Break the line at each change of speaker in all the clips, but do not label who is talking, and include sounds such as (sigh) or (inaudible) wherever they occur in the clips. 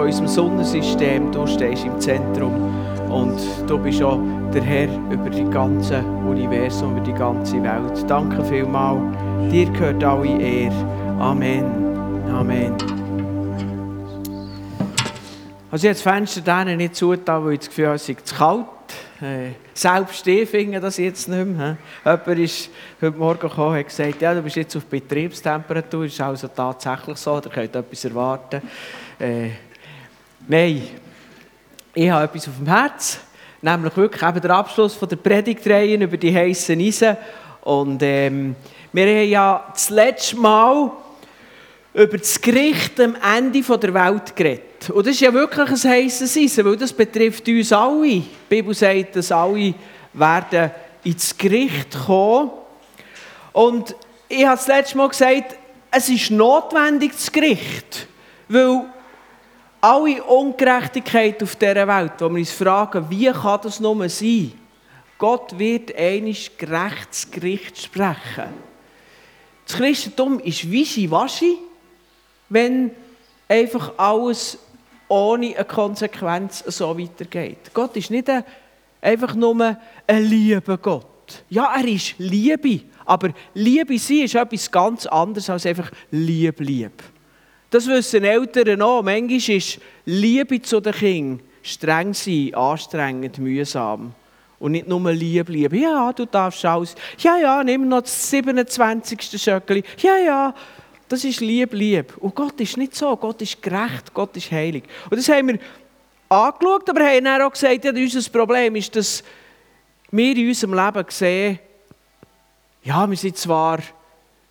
von unserem Sonnensystem. Du stehst im Zentrum und du bist auch der Herr über das ganze Universum, über die ganze Welt. Danke vielmals. Dir gehört alle Ehre. Amen. Amen. Also jetzt Fenster denen nicht zugetan, weil ich das Gefühl habe, es sei zu kalt. Äh, selbst ich finde das jetzt nicht mehr. Jemand ist heute Morgen gekommen und gesagt, ja, du bist jetzt auf Betriebstemperatur, das ist also tatsächlich so, ihr könnt etwas erwarten. Äh, nein, ich habe etwas auf dem Herz, nämlich wirklich eben der Abschluss von der Predigtreihe über die heißen Eisen. Und ähm, wir haben ja das letzte Mal über das Gericht am Ende der Welt geredet. Und das ist ja wirklich ein heißes Eisen, weil das betrifft uns alle. Die Bibel sagt, dass alle werden ins Gericht kommen. Und ich habe das letzte Mal gesagt, es ist notwendig, das Gericht. Weil alle Ungerechtigkeit auf dieser Welt, wo wir uns fragen, wie kann das nur sein? Gott wird einiges gerechtes Gericht sprechen. Das Christentum ist wischiwaschi, wenn einfach alles ohne eine Konsequenz so weitergeht. Gott ist nicht ein, einfach nur ein lieber Gott. Ja, er ist Liebe, aber Liebe sein ist etwas ganz anderes als einfach lieb, lieb. Das wissen Eltern auch. Manchmal ist Liebe zu den Kindern streng sein, anstrengend, mühsam. Und nicht nur lieb, lieb. Ja, du darfst alles. Ja, ja, nimm noch das 27. Schöckli. Ja, ja, das ist lieb, lieb. Und Gott ist nicht so. Gott ist gerecht, Gott ist heilig. Und das haben wir angeschaut, aber haben dann auch gesagt, ja, unser Problem ist, dass wir in unserem Leben sehen, ja, wir sind zwar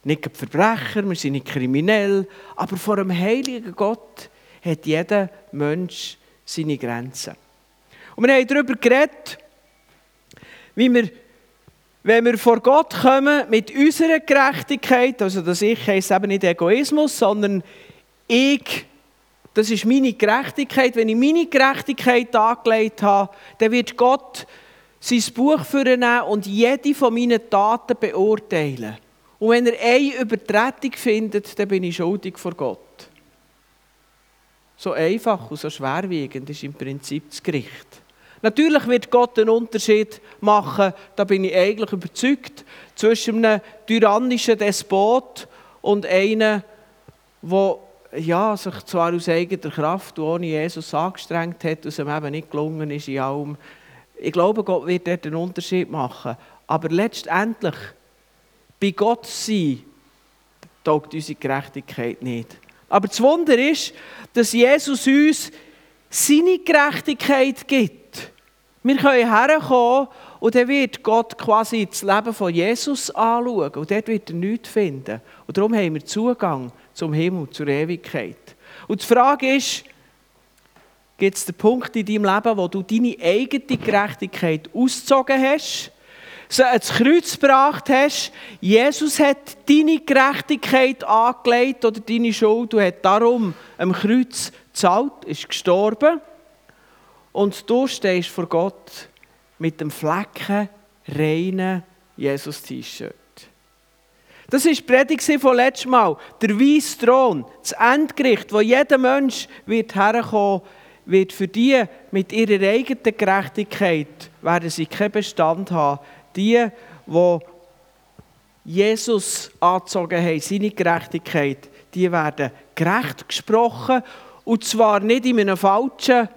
nicht Verbrecher, wir sind nicht kriminell, aber vor einem heiligen Gott hat jeder Mensch seine Grenzen. Und wir haben darüber geredet, wie wir wenn wir vor Gott kommen mit unserer Gerechtigkeit, also das Ich heisst eben nicht Egoismus, sondern ich, das ist meine Gerechtigkeit. Wenn ich meine Gerechtigkeit angelegt habe, dann wird Gott sein Buch vornehmen und jede von meinen Taten beurteilen. Und wenn er eine Übertretung findet, dann bin ich schuldig vor Gott. So einfach und so schwerwiegend ist im Prinzip das Gericht. Natürlich wird Gott einen Unterschied machen, da bin ich eigentlich überzeugt, zwischen einem tyrannischen Despot und einem, der ja, sich zwar aus eigener Kraft und ohne Jesus angestrengt hat, es ihm eben nicht gelungen ist in allem. Ich glaube, Gott wird dort einen Unterschied machen. Aber letztendlich, bei Gott sein, taugt unsere Gerechtigkeit nicht. Aber das Wunder ist, dass Jesus uns seine Gerechtigkeit gibt. Wir können herkommen und dann wird Gott quasi das Leben von Jesus anschauen und dort wird er nichts finden. Und darum haben wir Zugang zum Himmel, zur Ewigkeit. Und die Frage ist, gibt es den Punkt in deinem Leben, wo du deine eigene Gerechtigkeit ausgezogen hast, so ans Kreuz gebracht hast, Jesus hat deine Gerechtigkeit angelegt oder deine Schuld und hat darum am Kreuz gezahlt, ist gestorben und du stehst vor Gott mit dem Flecken reinen Jesus-T-Shirt. Das war die Predigt von letztem Mal. Der weiße Thron, das Endgericht, wo jeder Mensch wird herkommen wird für die mit ihrer eigenen Gerechtigkeit werden sie keinen Bestand haben. Die, die Jesus angezogen haben, seine Gerechtigkeit, die werden gerecht gesprochen und zwar nicht in einem falschen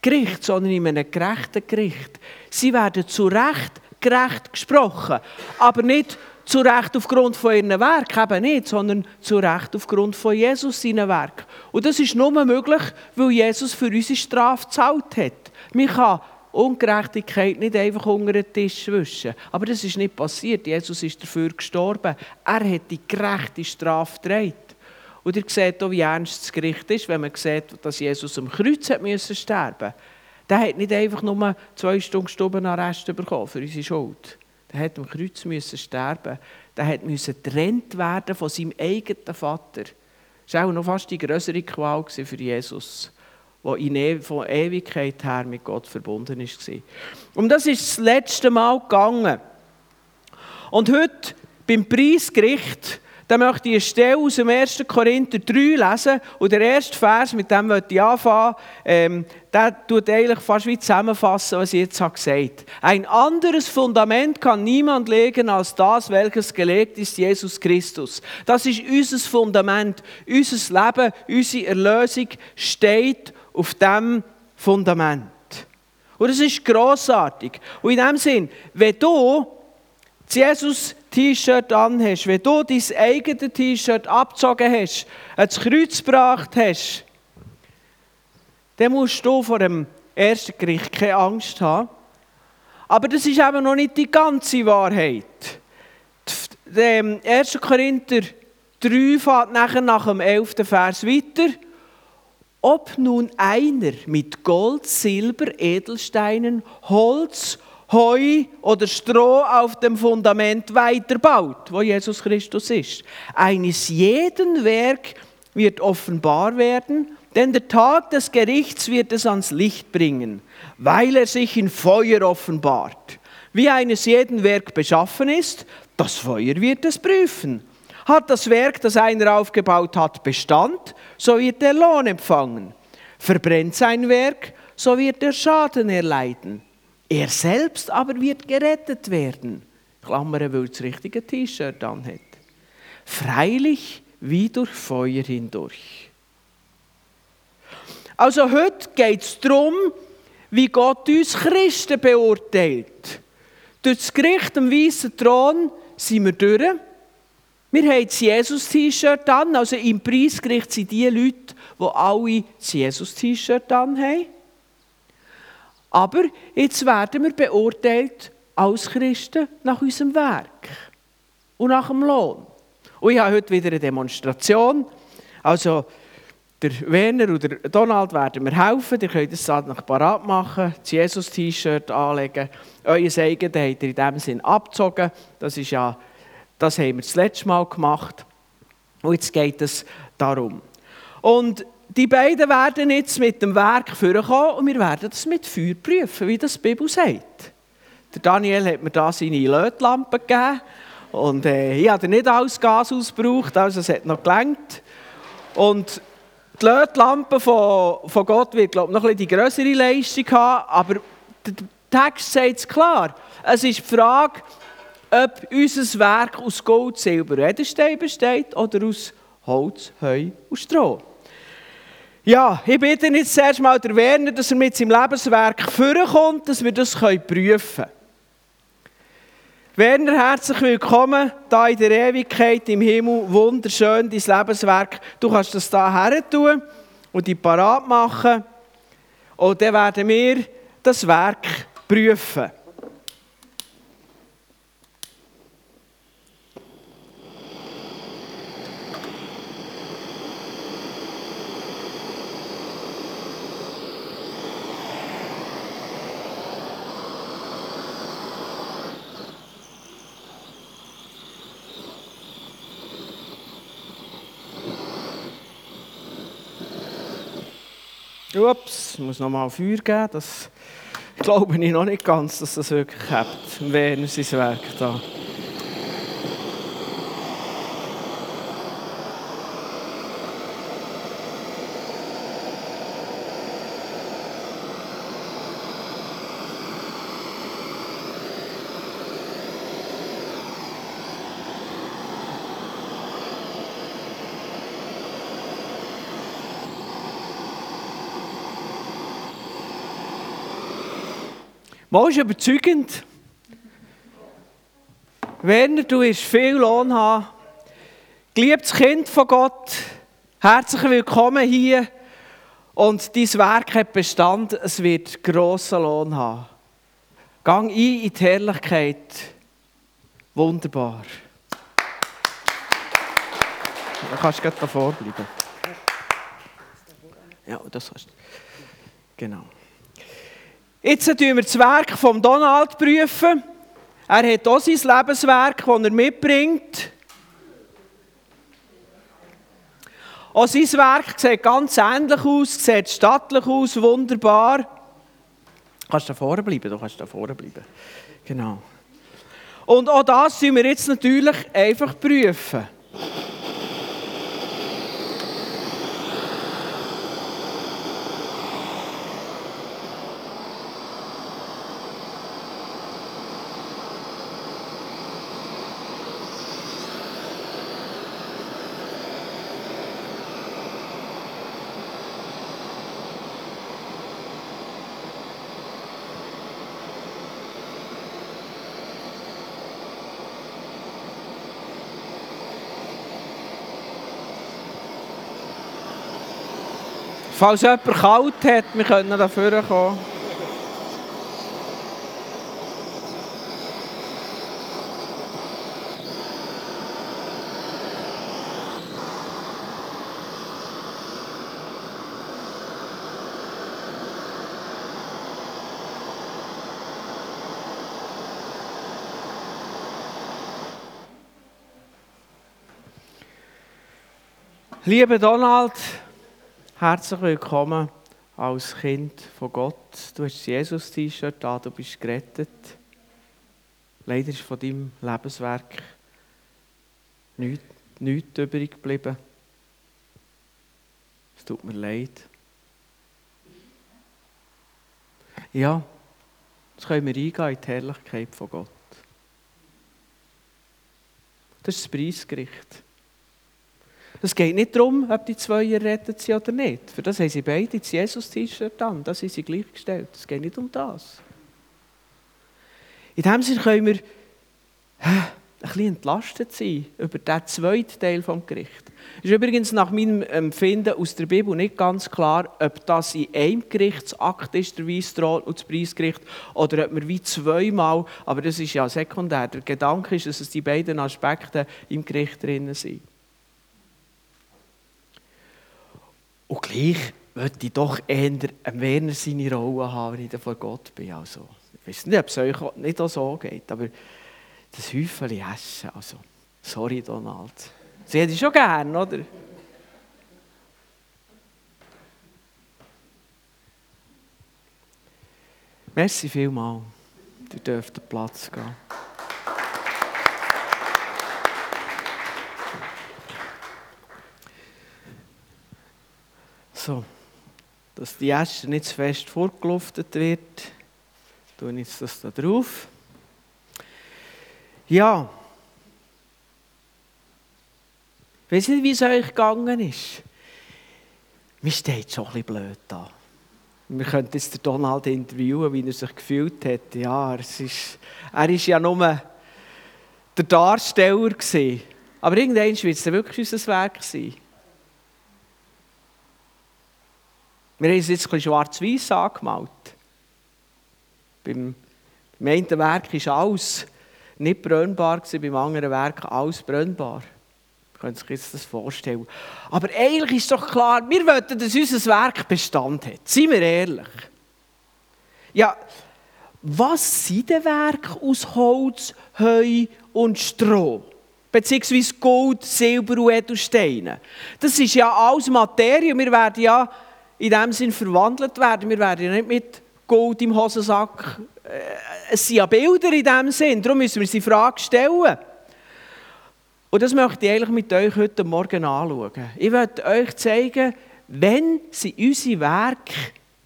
Gericht, sondern in einem gerechten Gericht. Sie werden zu Recht gerecht gesprochen, aber nicht zu Recht aufgrund von ihren Werken, eben nicht, sondern zu Recht aufgrund von Jesus seinen Werk. Und das ist nur möglich, weil Jesus für unsere Strafe gezahlt hat. Man kann Ungerechtigkeit nicht einfach unter den Tisch wischen. Aber das ist nicht passiert. Jesus ist dafür gestorben. Er hat die gerechte Strafe getragen. Und ihr seht auch, wie ernst das Gericht ist, wenn man sieht, dass Jesus am Kreuz hat müssen sterben Der hat nicht einfach nur zwei Stunden Stubenarrest bekommen für unsere Schuld. Der hat am Kreuz müssen sterben. Der hat müssen getrennt werden von seinem eigenen Vater. Das war auch noch fast die größere Qual für Jesus, der in e von Ewigkeit her mit Gott verbunden war. Und das ist das letzte Mal gegangen. Und heute beim Preisgericht dann möchte ich eine Stelle aus dem 1. Korinther 3 lesen. Und der erste Vers, mit dem möchte ich anfangen, ähm, der tut eigentlich fast wie zusammenfassen, was ich jetzt habe gesagt Ein anderes Fundament kann niemand legen als das, welches gelegt ist, Jesus Christus. Das ist unser Fundament. Unser Leben, unsere Erlösung steht auf dem Fundament. Und das ist grossartig. Und in dem Sinn, wenn du Jesus T-Shirt anhast, wenn du dein eigenes T-Shirt abgezogen hast, ans Kreuz gebracht hast, dann musst du vor dem ersten Gericht keine Angst haben. Aber das ist eben noch nicht die ganze Wahrheit. Der 1. Korinther 3 fährt nachher nach dem 11. Vers weiter. Ob nun einer mit Gold, Silber, Edelsteinen, Holz, Heu oder Stroh auf dem Fundament weiterbaut, wo Jesus Christus ist. Eines jeden Werk wird offenbar werden, denn der Tag des Gerichts wird es ans Licht bringen, weil er sich in Feuer offenbart. Wie eines jeden Werk beschaffen ist, das Feuer wird es prüfen. Hat das Werk, das einer aufgebaut hat, Bestand, so wird er Lohn empfangen. Verbrennt sein Werk, so wird er Schaden erleiden. Er selbst aber wird gerettet werden. Klammern, weil er das richtige T-Shirt anhat. Freilich wie durch Feuer hindurch. Also heute geht es darum, wie Gott uns Christen beurteilt. Durch das Gericht am weißen Thron sind wir durch. Wir haben das Jesus-T-Shirt an, also im Preisgericht sind die Leute, die alle das Jesus-T-Shirt an haben. Aber jetzt werden wir beurteilt als Christen nach unserem Werk und nach dem Lohn. Und ich habe heute wieder eine Demonstration. Also, der Werner oder der Donald werden mir helfen. Ihr könnt das noch parat machen, das Jesus-T-Shirt anlegen. Euer eigenes habt ihr in diesem Sinn abgezogen. Das, ist ja, das haben wir das letzte Mal gemacht. Und jetzt geht es darum. Und die beiden werden jetzt mit dem Werk vorkommen und wir werden das mit Feuer prüfen, wie das die Bibel sagt. Der Daniel hat mir da seine Lötlampe gegeben und äh, ich habe nicht alles Gas ausgebraucht, also es hat noch gelangt. Und die Lötlampe von, von Gott wird, glaube ich, noch ein bisschen die größere Leistung haben, aber der Text sagt es klar. Es ist die Frage, ob unser Werk aus Gold, Silber, Edelstein besteht oder aus Holz, Heu und Stroh. Ja, ich bitte jetzt zuerst mal der Werner, dass er mit seinem Lebenswerk vorkommt, dass wir das prüfen können. Werner, herzlich willkommen da in der Ewigkeit im Himmel. Wunderschön, dein Lebenswerk. Du kannst das hier her tun und die parat machen. Und dann werden wir das Werk prüfen. Ups, ich muss nochmal Feuer geben. Das glaube ich noch nicht ganz, dass das wirklich hat. Werner sein Werk da. Mal ist überzeugend. Werner, du wirst viel Lohn haben. Geliebtes Kind von Gott, herzlich willkommen hier. Und dein Werk hat Bestand, es wird grossen Lohn haben. Gang ein in die Herrlichkeit. Wunderbar. Da kannst du gerade davor bleiben. Ja, das hast du. Genau. Jetzt prüfen wir das Werk von Donald. Prüfen. Er hat auch sein Lebenswerk, das er mitbringt. Auch sein Werk sieht ganz ähnlich aus, sieht stattlich aus, wunderbar. Du kannst da vorne bleiben, du kannst da vorne bleiben. Genau. Und auch das müssen wir jetzt natürlich einfach prüfen. Falls jemand kalt hat, wir können dafür kommen. Lieber Donald, Herzlich willkommen als Kind von Gott. Du hast das Jesus-T-Shirt an, du bist gerettet. Leider ist von deinem Lebenswerk nichts, nichts übrig geblieben. Es tut mir leid. Ja, jetzt können wir eingehen in die Herrlichkeit von Gott. Das ist das Preisgericht. Es geht nicht darum, ob die zwei errettet sind oder nicht. Für das haben sie beide das Jesus-T-Shirt an. Das sind sie gleichgestellt. Es geht nicht um das. In dem Sinne können wir ein bisschen entlastet sein über den zweiten Teil des Gerichts. Es ist übrigens nach meinem Empfinden aus der Bibel nicht ganz klar, ob das in einem Gerichtsakt ist, der Weissthron und das Preisgericht, oder ob wir wie zweimal, aber das ist ja sekundär. Der Gedanke ist, dass es die beiden Aspekte im Gericht drin sind. Und gleich möchte ich doch eher Werner seine Rolle haben, wenn ich vor Gott bin. Also, ich weiß nicht, ob es euch nicht auch so geht, aber das Häufchen Essen, also, sorry Donald. Sie hätte ich schon gern, oder? Merci vielmals. Du dürft Platz gehen. So, dass die Äste nicht zu fest vorgeluftet wird, tue ich das da drauf. Ja. Ich weiß nicht, wie es euch gegangen ist. Mir steht schon ein bisschen blöd da. Wir könnten jetzt den Donald interviewen, wie er sich gefühlt hat. Ja, es ist, er war ja nur der Darsteller. Gewesen. Aber irgendwann wird es wirklich unser Werk sein. Wir haben es jetzt ein schwarz-weiß angemalt. Beim, beim einen Werk war alles nicht brennbar, beim anderen Werk alles brennbar. Ihr könnt sich jetzt das vorstellen. Aber eigentlich ist doch klar, wir wollen, dass unser Werk Bestand hat. Seien wir ehrlich. Ja, was sind denn Werke aus Holz, Heu und Stroh? Beziehungsweise Gold, Silber und Edelsteine. Das ist ja alles Materie. Wir werden ja in dem Sinn verwandelt werden. Wir werden ja nicht mit Gold im Hosensack. Äh, es sind ja Bilder in dem Sinn. Darum müssen wir sie Frage stellen. Und das möchte ich eigentlich mit euch heute Morgen anschauen. Ich möchte euch zeigen, wenn sind unsere Werke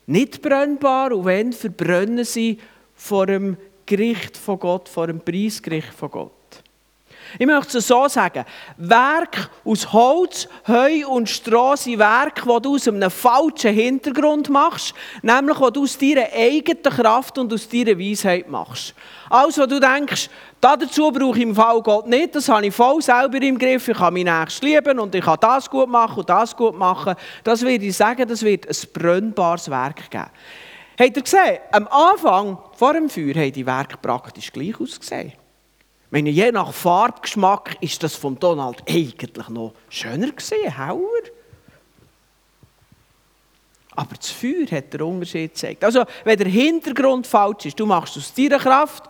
nicht brennbar und wenn verbrennen sie vor dem Gericht von Gott, vor dem Preisgericht von Gott. Ich möchte es so sagen. Werk aus Holz, Heu und Stroh sind Werke, die du aus einem falschen Hintergrund machst, nämlich die du aus deiner eigenen Kraft und aus deiner Weisheit machst. Alles, was du denkst, dazu brauche ich im Fall Gott nicht, das habe ich voll selber im Griff, ich kann mich nächst lieben und ich kann das gut machen und das gut machen, das würde ich sagen, das wird ein brennbares Werk geben. Habt ihr gesehen, am Anfang, vor dem Feuer, haben die Werke praktisch gleich ausgesehen meine, je nach Farbgeschmack ist das von Donald eigentlich noch schöner gesehen, hauer. Aber das Feuer hat den Unterschied gezeigt. Also, wenn der Hintergrund falsch ist, du machst aus deiner Kraft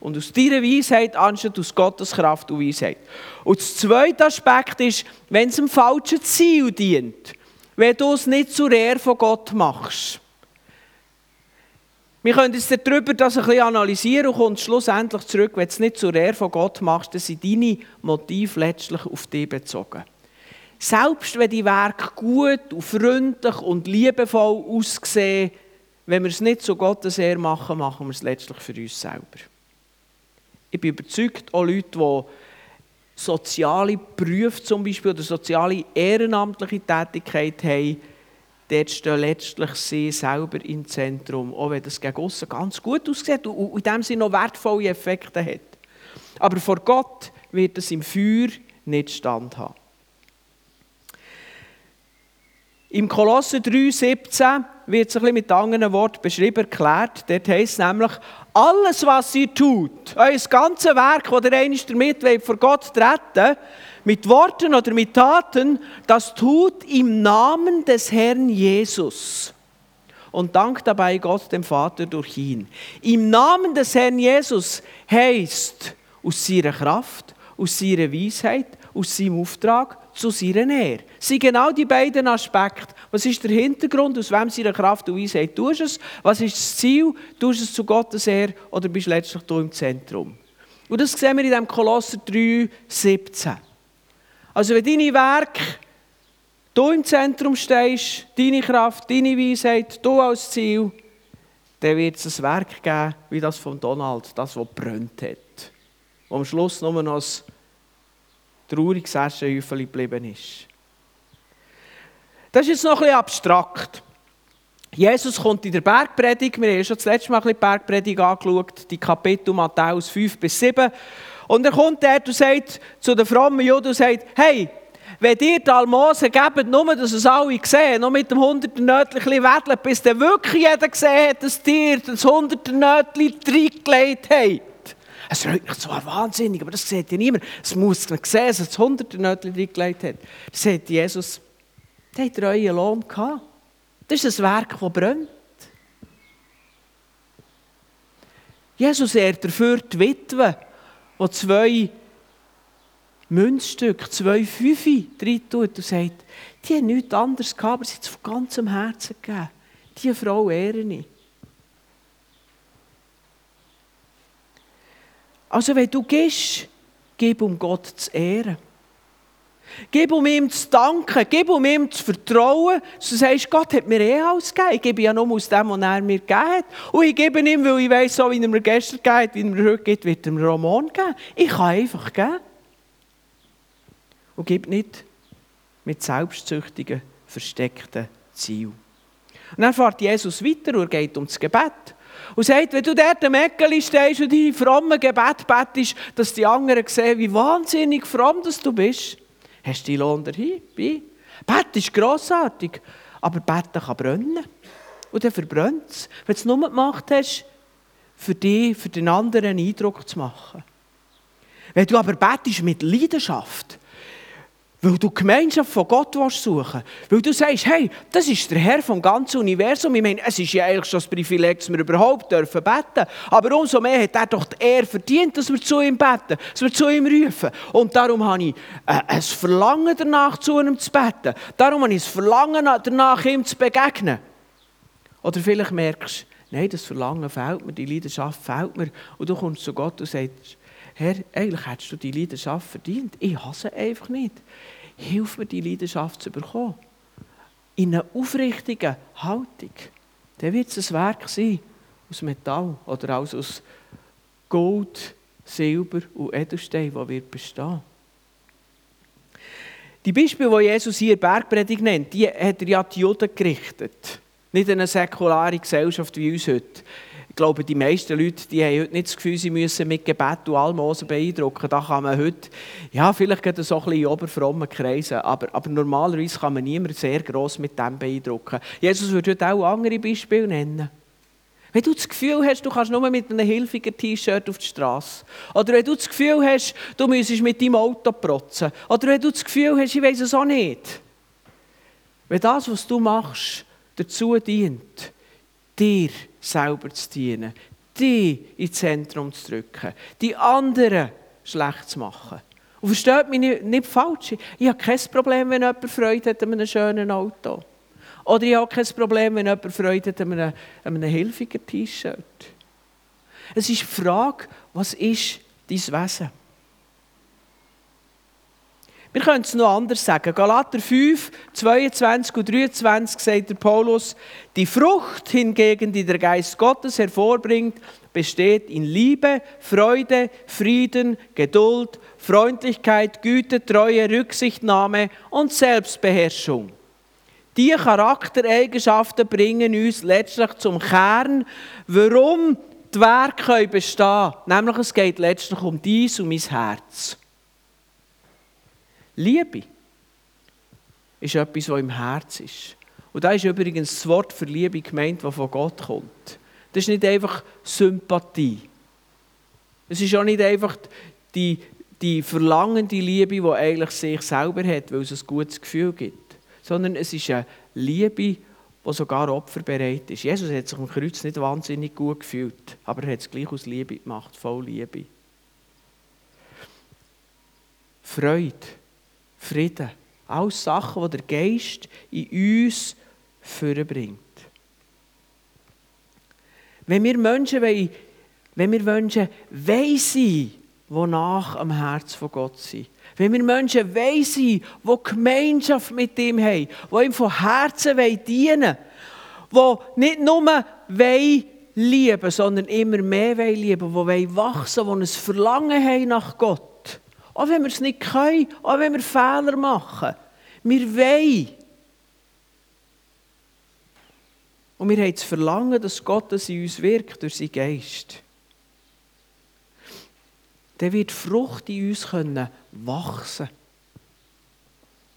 und aus deiner Weisheit anstatt aus Gottes Kraft und Weisheit. Und der zweite Aspekt ist, wenn es einem falschen Ziel dient, wenn du es nicht zur Ehre von Gott machst. Wir können jetzt darüber das ein bisschen analysieren und kommen schlussendlich zurück, wenn du es nicht zur Ehre von Gott machst, dann sind deine Motive letztlich auf dich bezogen. Selbst wenn die Werke gut und freundlich und liebevoll aussehen, wenn wir es nicht zu Gottes Ehre machen, machen wir es letztlich für uns selber. Ich bin überzeugt, auch Leute, die soziale Berufe zum Beispiel oder soziale ehrenamtliche Tätigkeit haben, dort stehen letztlich sie selber im Zentrum, auch wenn das gegen aussen ganz gut aussieht und in dem Sinne noch wertvolle Effekte hat. Aber vor Gott wird es im Feuer nicht standhaben. Im Kolosser 3,17 wird es ein bisschen mit anderen Worten beschrieben, erklärt. Dort heisst es nämlich, alles, was ihr tut, euer ganzes Werk, das ihr einmal damit vor Gott treten mit Worten oder mit Taten, das tut im Namen des Herrn Jesus. Und dankt dabei Gott dem Vater durch ihn. Im Namen des Herrn Jesus heißt aus seiner Kraft, aus seiner Weisheit, aus seinem Auftrag, zu seiner Ehre. Sind genau die beiden Aspekte. Was ist der Hintergrund, aus wem seiner Kraft und Weisheit tust du es? Was ist das Ziel? Tust du es zu Gottes Ehre oder bist du letztlich du im Zentrum? Und das sehen wir in dem Kolosser 3, 17. Also wenn deine Werke du im Zentrum stehst, deine Kraft, deine Weisheit, du als Ziel, dann wird es ein Werk geben, wie das von Donald, das, was brennt hat. Wo am Schluss nur noch ein trauriges Aschenhäufchen geblieben ist. Das ist jetzt noch ein bisschen abstrakt. Jesus kommt in der Bergpredigt, wir haben schon das letzte Mal ein bisschen die Bergpredigt angeschaut, die Kapitel Matthäus 5 bis 7. Und er kommt dort und sagt zu den frommen Juden und sagt, hey, wenn ihr die Almosen gebt, nur dass es alle sehen, nur mit dem hunderten Nötchen wedeln, bis dann wirklich jeder gesehen hat, dass ihr das hunderten Nötchen reingelegt habt. Es freut mich zwar wahnsinnig, aber das sieht ja niemand. Es muss man sehen, dass es hunderte Nötchen reingelegt hat. Das sagt Jesus, der hat euren Lohn gehabt. Das ist ein Werk, das brennt. Jesus ehrt dafür die Witwe, die zwei Münzstücke, zwei Fünfe drin tut und sagt, die haben nichts anderes gehabt, aber sie hat es von ganzem Herzen gegeben. Diese Frau ehre ich. Also wenn du gehst, gib um Gott zu ehren. Gib um ihm zu danken, gib um ihm zu vertrauen. Du sagst, Gott hat mir eh alles gegeben. Ich gebe ja nur aus dem, was er mir gegeben hat. Und ich gebe ihm, weil ich weiß, so wie er mir gestern gegeben hat, wie er mir heute gibt, wird er mir Roman geben. Ich kann einfach geben. Und gib nicht mit selbstsüchtigen, versteckten Zielen. Und dann fährt Jesus weiter und geht ums Gebet. Und sagt, wenn du dort am Eckeli stehst und deine frommen Gebet bettest, dass die anderen sehen, wie wahnsinnig fromm dass du bist. Hast du die Lohn dahin? Bett ist grossartig, aber Betten kann brennen. Und dann verbrennt es. Wenn du es nur gemacht hast, für dich, für den anderen einen Eindruck zu machen. Wenn du aber bettest mit Leidenschaft, weil du Gemeinschaft von Gott suchen willst. Weil du sagst, hey, das ist der Herr vom ganzen Universum. Ich meine, es ist ja eigentlich schon das Privileg, dass wir überhaupt dürfen beten. Aber umso mehr hat er doch die Ehre verdient, dass wir zu ihm beten, dass wir zu ihm rufen. Und darum habe ich äh, ein Verlangen danach, zu ihm zu beten. Darum habe ich ein Verlangen danach, ihm zu begegnen. Oder vielleicht merkst du, nein, das Verlangen fehlt mir, die Leidenschaft fehlt mir. Und du kommst zu Gott und sagst, Herr, eigentlich hättest du die Leidenschaft verdient. Ich hasse einfach nicht. Hilf mir, die Leidenschaft zu bekommen. In einer aufrichtigen Haltung. Dann wird es ein Werk sein aus Metall oder aus Gold, Silber und Edelstein, das wird bestehen. Die Beispiele, die Jesus hier Bergpredigt nennt, die hat er ja die Juden gerichtet. Nicht in eine säkulare Gesellschaft wie uns heute. Ich glaube, die meisten Leute die haben heute nicht das Gefühl, sie müssen mit Gebet und Almosen beeindrucken. Da kann man heute, ja, vielleicht geht so ein bisschen in oberfrommen Kreisen, aber, aber normalerweise kann man niemand sehr gross mit dem beeindrucken. Jesus würde heute auch andere Beispiele nennen. Wenn du das Gefühl hast, du kannst nur mit einem hilfigen T-Shirt auf die Straße. Oder wenn du das Gefühl hast, du müsstest mit deinem Auto protzen. Oder wenn du das Gefühl hast, ich weiß es auch nicht. Wenn das, was du machst, dazu dient, dir selber zu dienen, die ins Zentrum zu drücken, die anderen schlecht zu machen. Und versteht mich nicht, nicht falsch, ich habe kein Problem, wenn jemand Freude hat an einem schönen Auto. Oder ich habe kein Problem, wenn jemand Freude hat an einem, an einem hilfigen T-Shirt. Es ist die Frage, was ist dein Wesen? Wir können es noch anders sagen. Galater 5, 22 und 23 sagt der Paulus, die Frucht hingegen, die der Geist Gottes hervorbringt, besteht in Liebe, Freude, Frieden, Geduld, Freundlichkeit, Güte, Treue, Rücksichtnahme und Selbstbeherrschung. Diese Charaktereigenschaften bringen uns letztlich zum Kern, warum die Werke bestehen können. Nämlich es geht letztlich um dies und mein Herz. Liebe ist etwas, was im Herz ist. Und da ist übrigens das Wort für Liebe gemeint, das von Gott kommt. Das ist nicht einfach Sympathie. Es ist auch nicht einfach die, die verlangende Liebe, die eigentlich sich selber hat, weil es ein gutes Gefühl gibt. Sondern es ist eine Liebe, die sogar opferbereit ist. Jesus hat sich am Kreuz nicht wahnsinnig gut gefühlt, aber er hat es gleich aus Liebe gemacht, voll Liebe. Freude Frieden. Alles Sachen, die der Geist in uns vorbringt. Wenn wir Menschen wollen, wenn wir Menschen wollen sein, am Herz von Gott sind, wenn wir Menschen wollen sein, die Gemeinschaft mit ihm haben, die ihm von Herzen dienen wollen, die nicht nur wollen lieben, sondern immer mehr lieben wollen, die wachsen wollen, die ein Verlangen haben nach Gott, auch wenn wir es nicht können, auch wenn wir Fehler machen. Wir wollen. Und wir haben das Verlangen, dass Gott in uns wirkt durch seinen Geist. Dann wird Frucht in uns können wachsen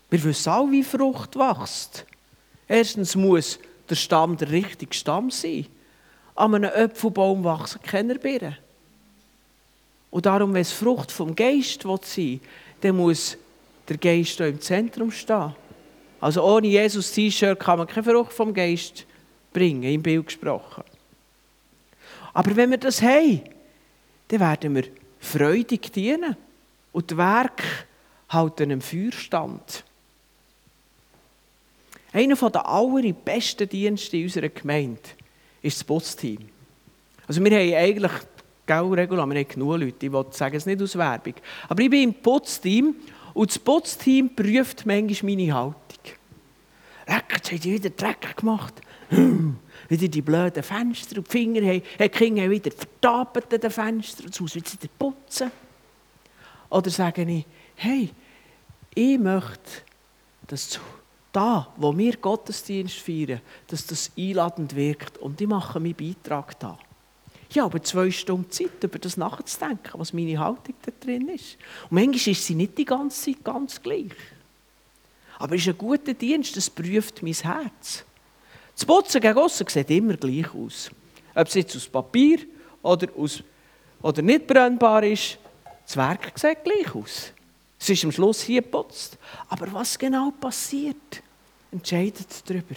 Wir wissen auch, wie Frucht wächst. Erstens muss der Stamm der richtige Stamm sein. An einem Apfelbaum wachsen keine Birnen. Und darum, wenn es Frucht vom Geist sein will, dann muss der Geist im Zentrum stehen. Also ohne Jesus T-Shirt kann man keine Frucht vom Geist bringen, im Bild gesprochen. Aber wenn wir das haben, dann werden wir freudig dienen. Und das Werk halten im Feuerstand. Einer der allerbesten Dienste in unserer Gemeinde ist das Putzteam. Also wir haben eigentlich Gell, Regula, wir haben genug Leute, ich sagen es nicht aus Werbung. Aber ich bin im Putzteam und das Putzteam prüft manchmal meine Haltung. Lecker, jetzt haben die wieder Dreck gemacht. (clears throat) Wieder die blöden Fenster und die Finger haben, die Kinder haben wieder vertapert an den Fenstern und muss wieder putzen. Oder sage ich, hey, ich möchte, dass da, wo wir Gottesdienst feiern, dass das einladend wirkt und ich mache meinen Beitrag da. Ich habe zwei Stunden Zeit, über das nachzudenken, was meine Haltung da drin ist. Und manchmal ist sie nicht die ganze Zeit ganz gleich. Aber es ist ein guter Dienst, das prüft mein Herz. Das Putzen gegen aussen sieht immer gleich aus. Ob es jetzt aus Papier oder, aus, oder nicht brennbar ist, das Werk sieht gleich aus. Es ist am Schluss hier geputzt. Aber was genau passiert, entscheidet darüber.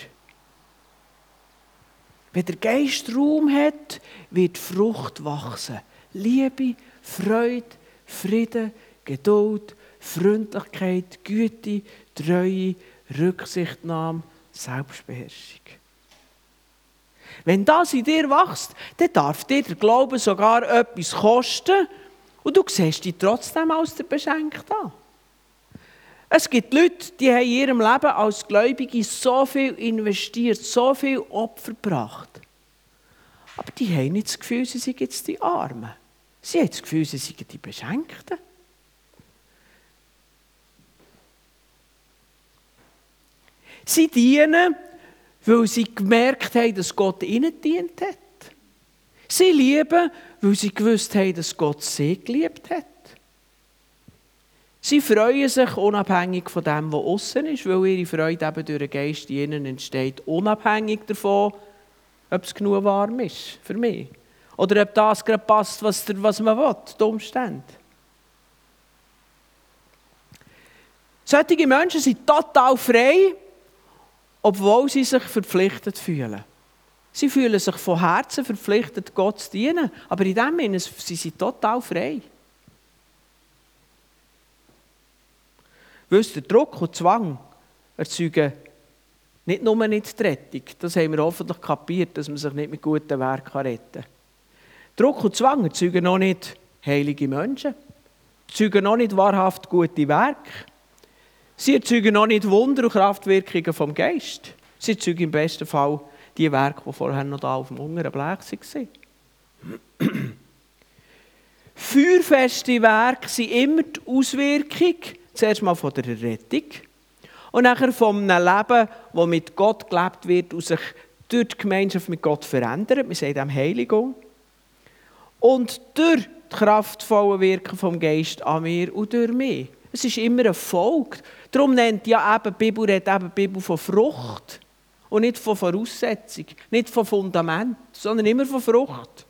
Wenn der Geist Raum hat, wird Frucht wachsen. Liebe, Freude, Frieden, Geduld, Freundlichkeit, Güte, Treue, Rücksichtnahme, Selbstbeherrschung. Wenn das in dir wächst, dann darf dir der Glaube sogar etwas kosten und du siehst dich trotzdem als der Beschenkte an. Es gibt Leute, die haben in ihrem Leben als Gläubige so viel investiert, so viel Opfer gebracht. Aber die haben nicht das Gefühl, sie sind jetzt die Armen. Sie haben das Gefühl, sie sind die Beschenkten. Sie dienen, weil sie gemerkt haben, dass Gott ihnen dient hat. Sie lieben, weil sie gewusst haben, dass Gott sie geliebt hat. Sie freuen sich unabhängig von dem, was außen ist, weil ihre Freude eben durch den Geist in ihnen entsteht, unabhängig davon, ob es genug warm ist für mich. Oder ob das gerade passt, was, was man will, die Umstände. Solche Menschen sind total frei, obwohl sie sich verpflichtet fühlen. Sie fühlen sich von Herzen verpflichtet, Gott zu dienen, aber in dem Sinne sind sie total frei. Wisst der Druck und Zwang erzeugen Nicht nur nicht die Rettung, das haben wir hoffentlich kapiert, dass man sich nicht mit guten Werken retten kann. Druck und Zwang erzeugen noch nicht heilige Menschen, erzeugen noch nicht wahrhaft gute Werke. Sie erzeugen noch nicht Wunder und Kraftwirkungen vom Geist. Sie erzeugen im besten Fall die Werke, die vorher noch da auf dem unteren Blech waren. (clears throat) Feuerfeste Werke sind immer die Auswirkung, zuerst mal von der Rettung und nachher von einem Leben, das mit Gott gelebt wird und sich durch die Gemeinschaft mit Gott verändert. Wir sagen dem Heiligung. Und durch die kraftvolle Wirken vom Geist an mir und durch mich. Es ist immer ein Volk. Darum nennt ja eben die Bibel, redet eben die Bibel von Frucht. Und nicht von Voraussetzung, nicht von Fundament, sondern immer von Frucht.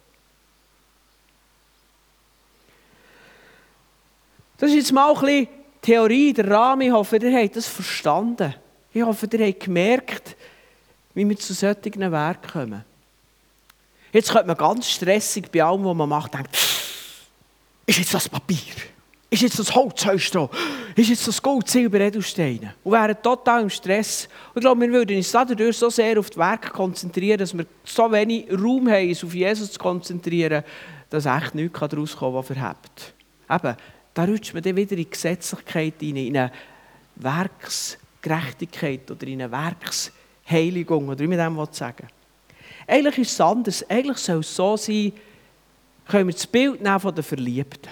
Das ist jetzt mal ein bisschen Theorie, der Rahmen. Ich hoffe, ihr habt das verstanden. Ich hoffe, ihr habt gemerkt, wie wir zu solchen Werken kommen. Jetzt könnte man ganz stressig bei allem, was man macht, denken, ist jetzt das Papier? Ist jetzt das Holzhaus da? Ist jetzt das Gold, Silber, Edelsteine? Und wären total im Stress. Und ich glaube, wir würden uns dadurch so sehr auf das Werk konzentrieren, dass wir so wenig Raum haben, uns auf Jesus zu konzentrieren, dass echt nichts daraus kann, was verhebt. Eben, da rutscht man dann wieder in Gesetzlichkeit hinein, in eine Werksgerechtigkeit oder in eine Werksheiligung, oder wie man dem sagen Eigentlich ist es anders. Eigentlich soll es so sein, können wir das Bild nehmen von den Verliebten.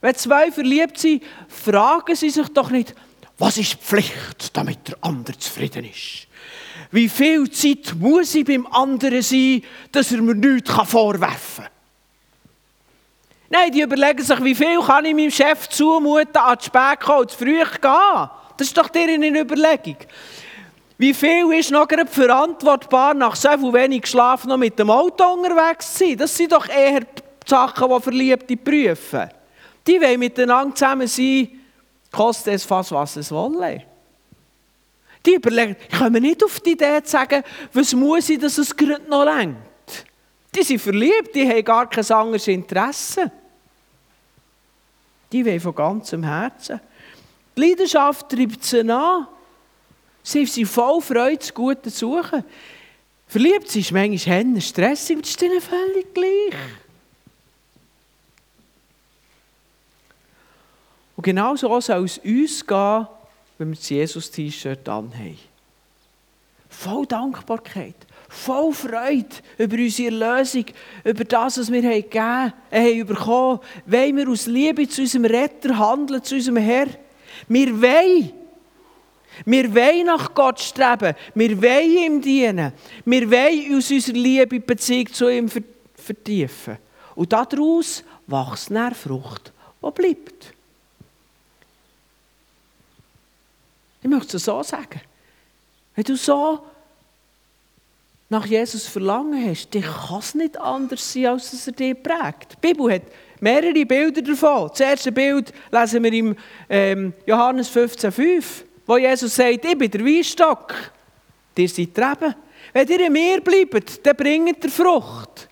Wenn zwei verliebt sind, fragen sie sich doch nicht, was ist die Pflicht, damit der andere zufrieden ist? Wie viel Zeit muss ich beim anderen sein, dass er mir nichts vorwerfen kann? Nein, die überlegen sich, wie viel kann ich meinem Chef zumuten, an die Spät kommen, zu früh gehen. Das ist doch deren Überlegung. Wie viel ist noch verantwortbar, nach so viel wenig Schlaf noch mit dem Auto unterwegs zu sein? Das sind doch eher die Sachen, die Verliebte prüfen. Die wollen miteinander zusammen sein, kostet es fast, was es wolle. Die überlegen, ich komme nicht auf die Idee zu sagen, was muss ich, dass es gerade noch lenkt. Die sind verliebt, die haben gar kein anderes Interesse. Die wollen von ganzem Herzen. Die Leidenschaft treibt sie an. Sie sind voll Freude, das Gute zu suchen. Verliebt sie ist manchmal stressig, aber das ist ihnen völlig gleich. Und genau so soll es uns gehen, wenn wir das Jesus-T-Shirt anhaben. Voll Dankbarkeit, voll Freude über unsere Erlösung, über das, was wir gegeben haben, haben bekommen. Wollen wir aus Liebe zu unserem Retter handeln, zu unserem Herr? Wir wollen. Wir wollen nach Gott streben. Wir wollen ihm dienen. Wir wollen aus unserer Liebe die Beziehung zu ihm vertiefen. Und daraus wächst eine Frucht, die bleibt. Ich möchte es so sagen. Wenn du so nach Jesus Verlangen hast, dann kann es nicht anders sein, als dass er dich prägt. Die Bibel hat mehrere Bilder davon. Das erste Bild lesen wir im ähm, Johannes 15,5, wo Jesus sagt, ich bin der Weinstock, ihr seid die Reben. Wenn ihr in mir bleibt, dann bringt ihr Frucht.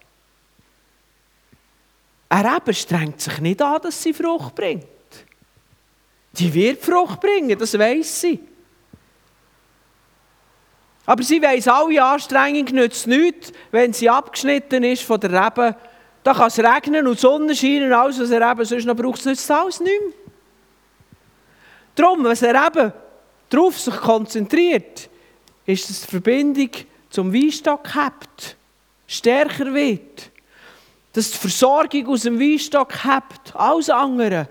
Ein Reben strengt sich nicht an, dass sie Frucht bringt. Die wird Frucht bringen, das weiß sie. Aber sie weiss, alle Anstrengung nützt nichts, wenn sie abgeschnitten ist von der Rebe. Da kann es regnen und die Sonne scheinen und alles, was er eben sonst noch braucht, nützt alles nicht mehr. Darum, wenn er eben darauf sich konzentriert, ist dass die Verbindung zum Weinstock hebt, stärker wird. Dass die Versorgung aus dem Weinstock hebt, alles andere.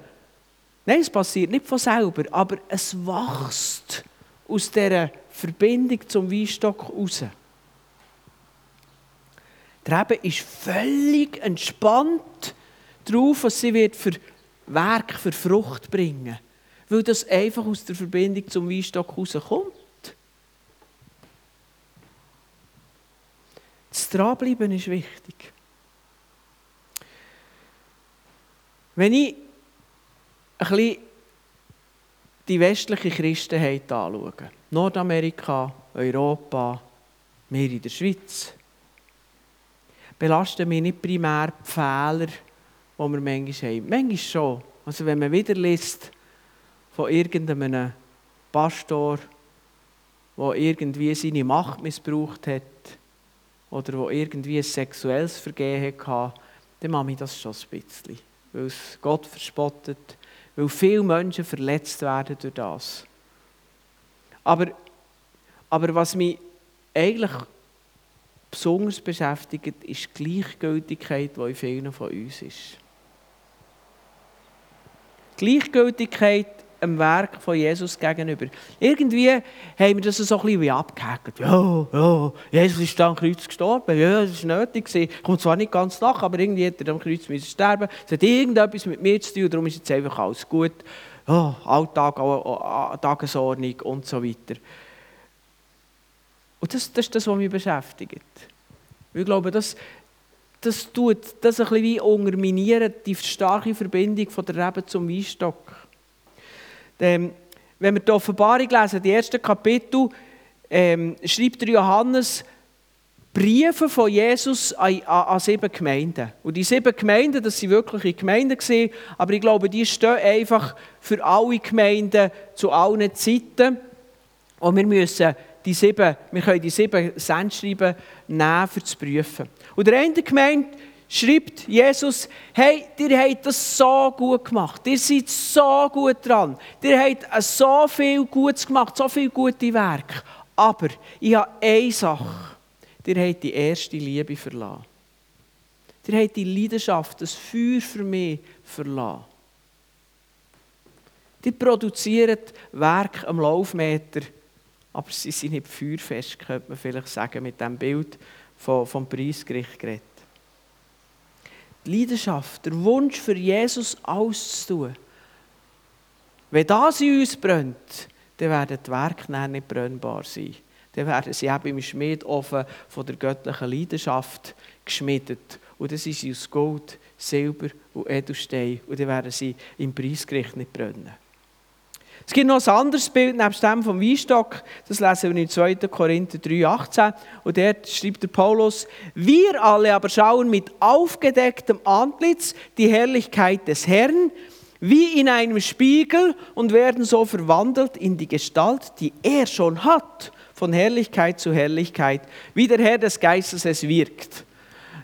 Nein, es passiert nicht von selber, aber es wächst aus dieser Verbindung zum Weinstock raus. Die Rebe ist völlig entspannt darauf, was sie wird für Werk, für Frucht bringen weil das einfach aus der Verbindung zum Weinstock rauskommt. Das Dranbleiben ist wichtig. Wenn ich ein bisschen die westliche Christenheit anschaue, Nordamerika, Europa, wir in der Schweiz, belasten mich nicht primär die Fehler, die wir manchmal haben. Manchmal schon. Also wenn man wieder liest von irgendeinem Pastor, der irgendwie seine Macht missbraucht hat oder der irgendwie ein sexuelles Vergehen hatte, dann mache ich das schon ein bisschen. Weil es Gott verspottet, weil viele Menschen verletzt werden durch das. Aber, aber was mich eigentlich besonders beschäftigt, ist die Gleichgültigkeit, die in vielen von uns ist. Gleichgültigkeit dem Werk von Jesus gegenüber. Irgendwie haben wir das so ein bisschen abgehakt. Ja, ja, Jesus ist am Kreuz gestorben. Ja, das war nötig. Kommt zwar nicht ganz nach, aber irgendwie hat er am Kreuz müssen sterben. Es hat irgendetwas mit mir zu tun, darum ist jetzt einfach alles gut. Ja, Alltag, Tagesordnung und so weiter. Und das, das ist das, was mich beschäftigt. Ich glaube, das, das tut das ein bisschen wie unterminieren, die starke Verbindung von der Rebe zum Weinstock. Ähm, wenn wir die Offenbarung lesen, die ersten Kapitel, ähm, schreibt Johannes Briefe von Jesus an, an, an, sieben Gemeinden. Und die sieben Gemeinden, das sind wirkliche Gemeinden gewesen, aber ich glaube, die stehen einfach für alle Gemeinden zu allen Zeiten. Und wir müssen die sieben, wir können die sieben Sendschreiben nehmen, für zu prüfen. Und der eine Gemeinde schreibt Jesus, hey, ihr habt das so gut gemacht, ihr seid so gut dran, ihr habt so viel Gutes gemacht, so viele gute Werke. Aber ich habe eine Sache, ihr habt die erste Liebe verlassen. Ihr habt die Leidenschaft, das Feuer für mich verlassen. Die produzieren Werk am Laufmeter, aber sie sind nicht feuerfest, könnte man vielleicht sagen, mit dem Bild vom Preisgericht geredet die Leidenschaft, der Wunsch für Jesus alles zu tun. Wenn das in uns brennt, dann werden die Werke nicht brennbar sein. Dann werden sie eben im Schmiedofen von der göttlichen Leidenschaft geschmiedet. Und das ist aus Gold, Silber und Edelstein. Und dann werden sie im Preisgericht nicht brennen. Es gibt noch ein anderes Bild neben dem vom Weinstock. Das lesen wir in 2. Korinther 3, 18. Und dort schreibt der Paulus, wir alle aber schauen mit aufgedecktem Antlitz die Herrlichkeit des Herrn, wie in einem Spiegel und werden so verwandelt in die Gestalt, die er schon hat, von Herrlichkeit zu Herrlichkeit, wie der Herr des Geistes es wirkt.